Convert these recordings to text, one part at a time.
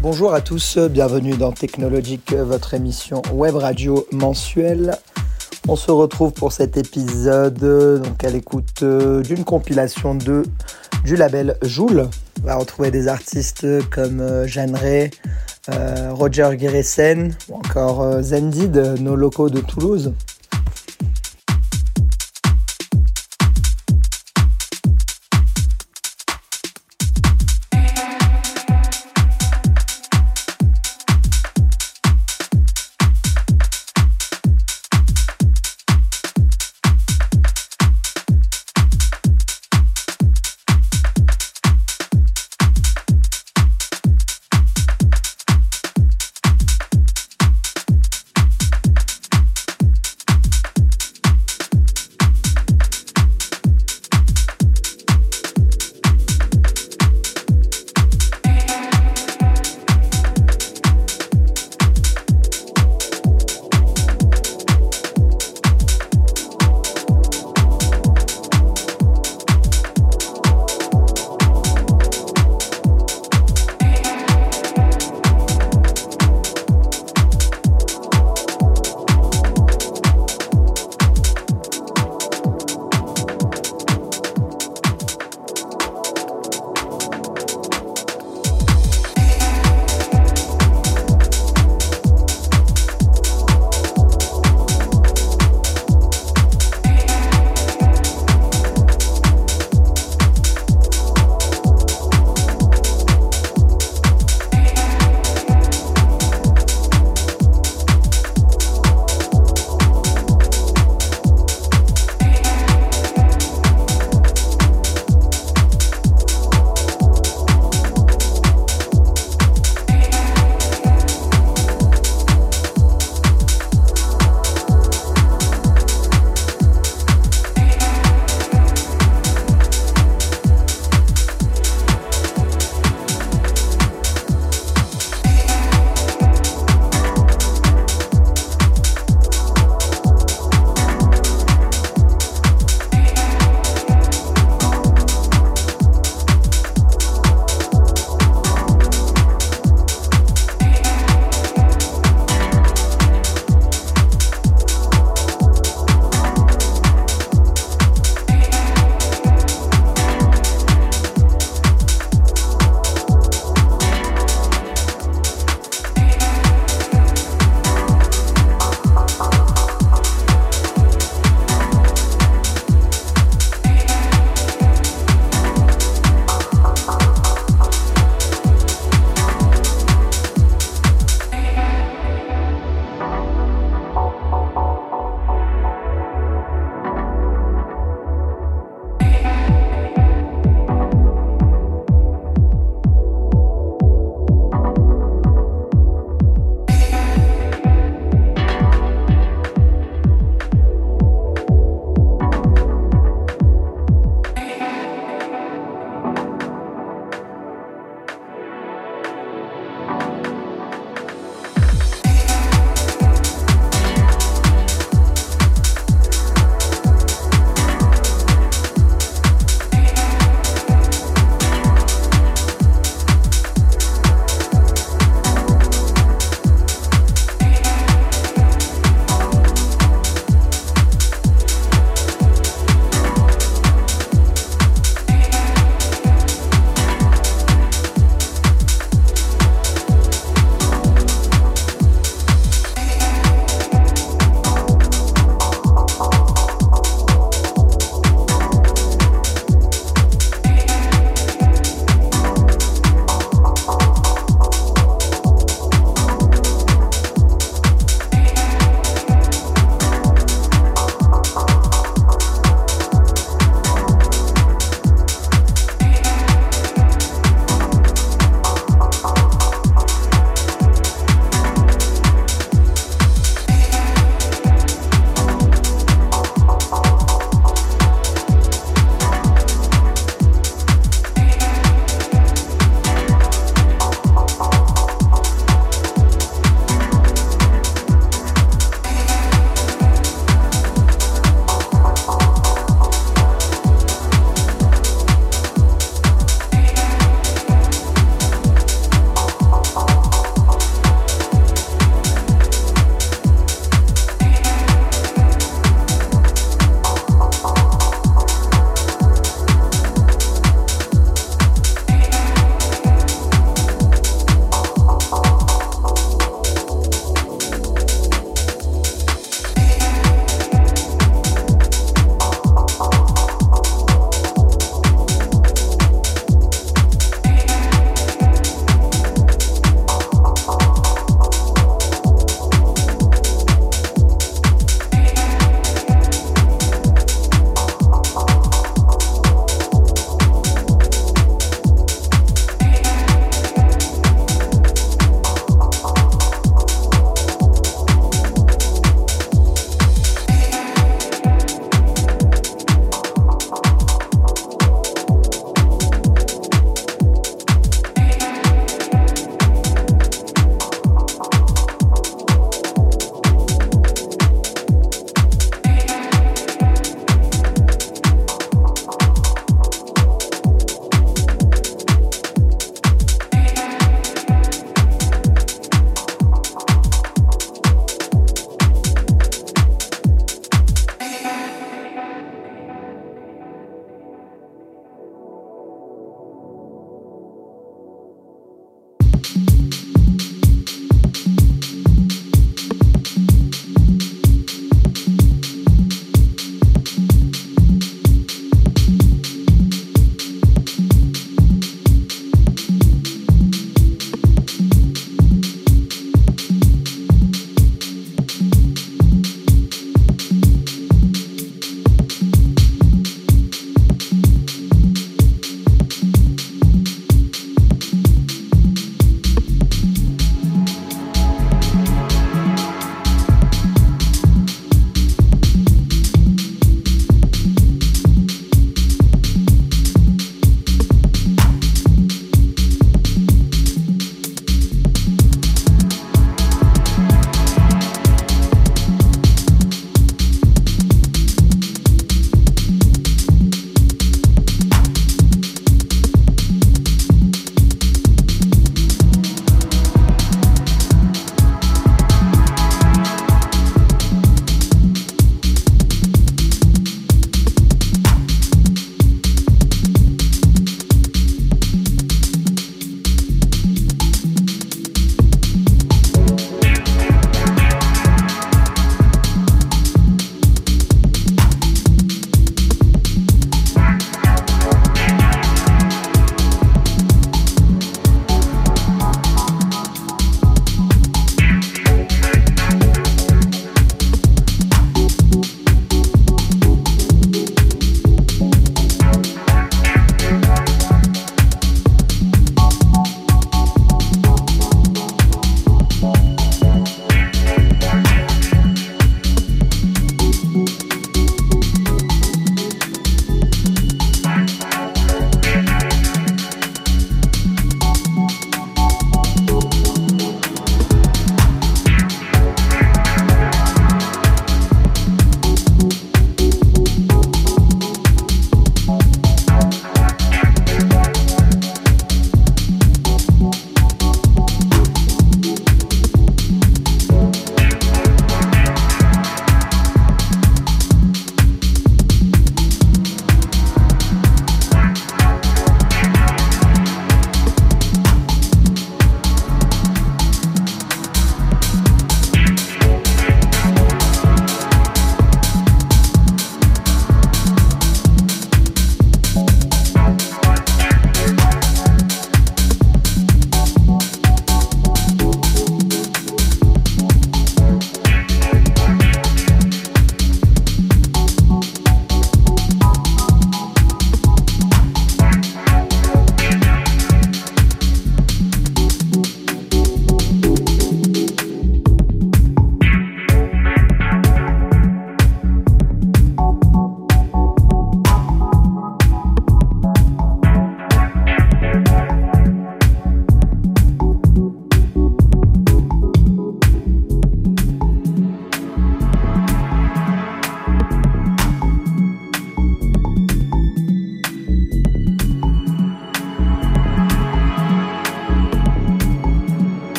Bonjour à tous, bienvenue dans Technologique, votre émission web radio mensuelle. On se retrouve pour cet épisode donc à l'écoute euh, d'une compilation de du label Joule. On va retrouver des artistes comme euh, Jeanne Ray, euh, Roger Guéresen ou encore Zendid, nos locaux de Toulouse.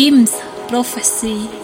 James Prophecy.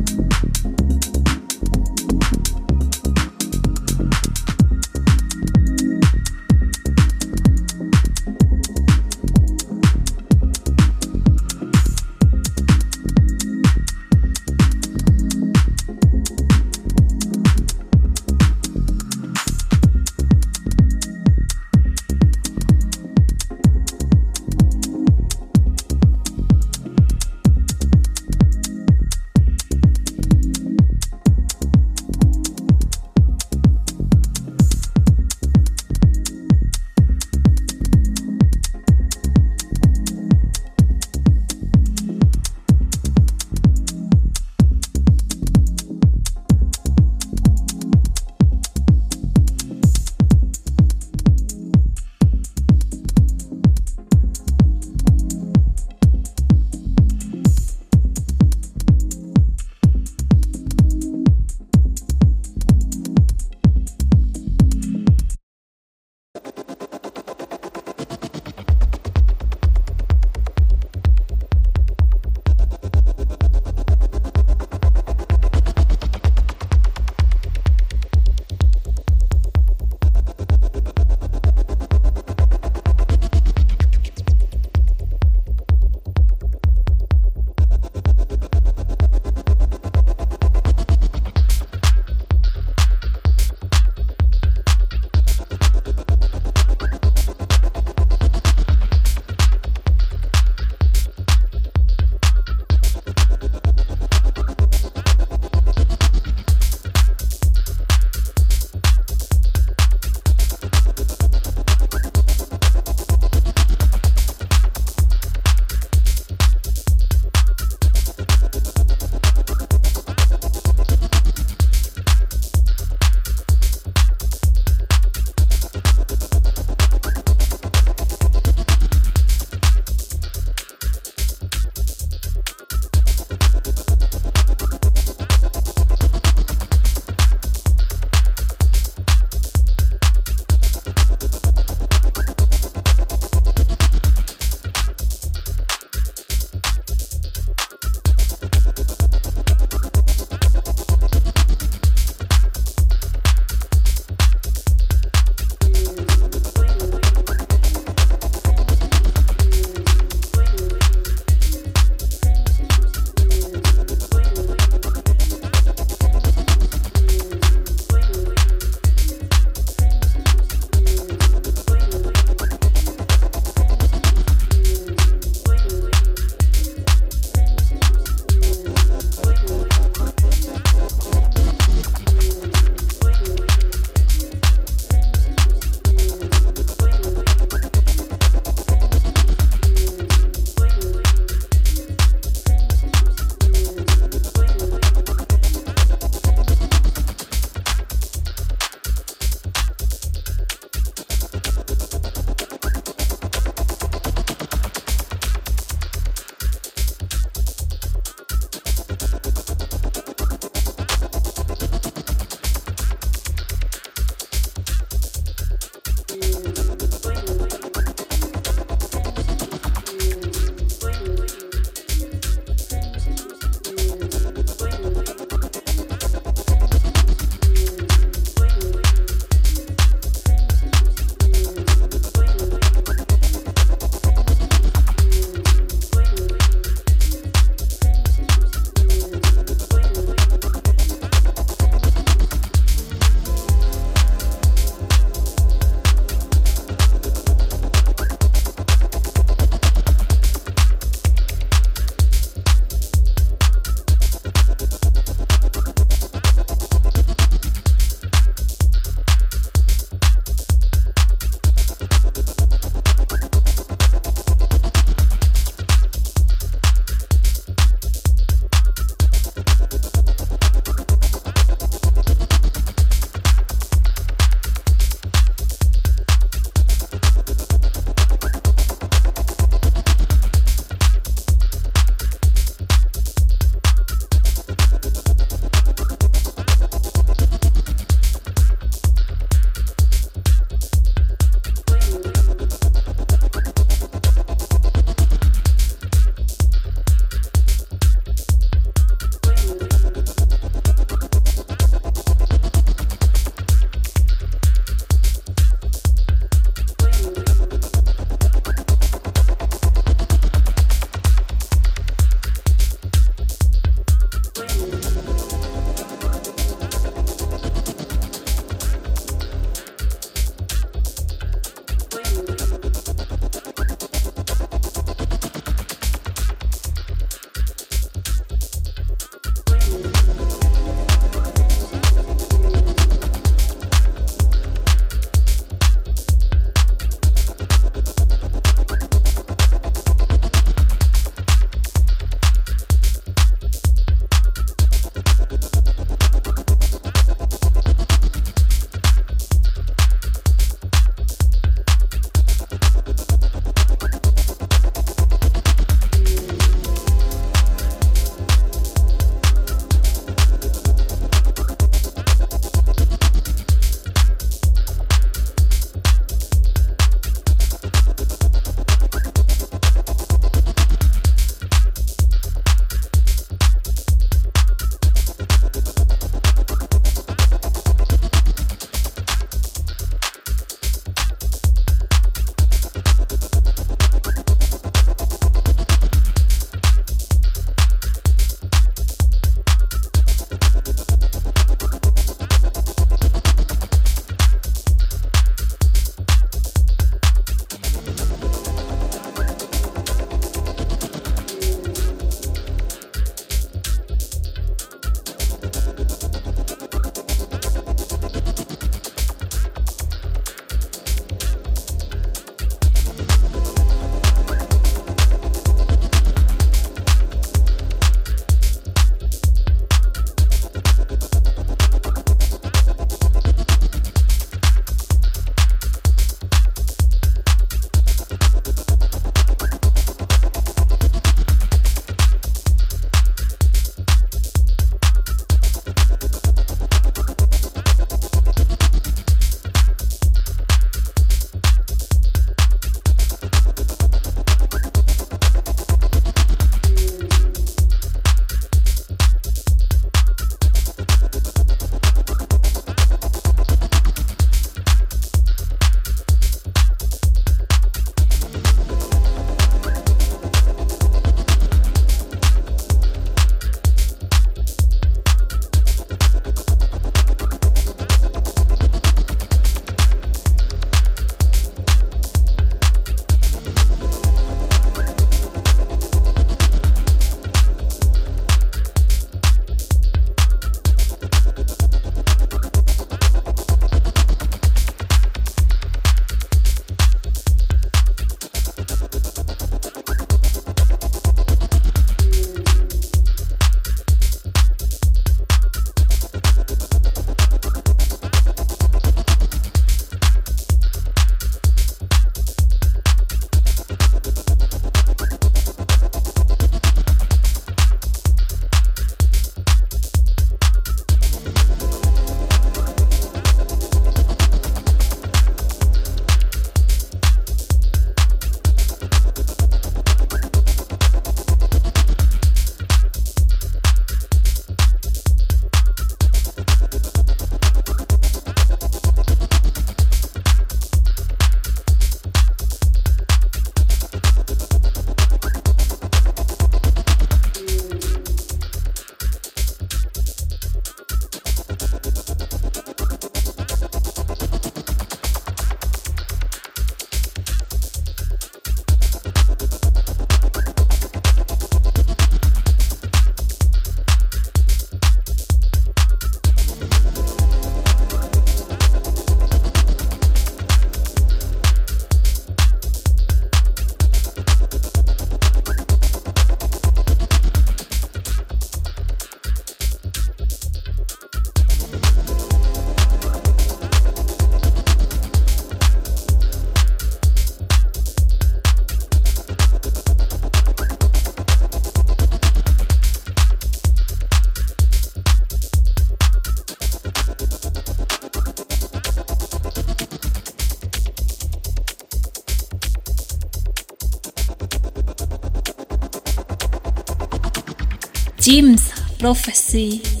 Jim's Prophecy.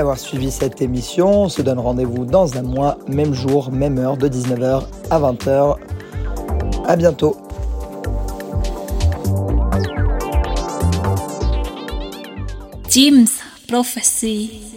D'avoir suivi cette émission. On se donne rendez-vous dans un mois, même jour, même heure, de 19h à 20h. À bientôt. James Prophecy.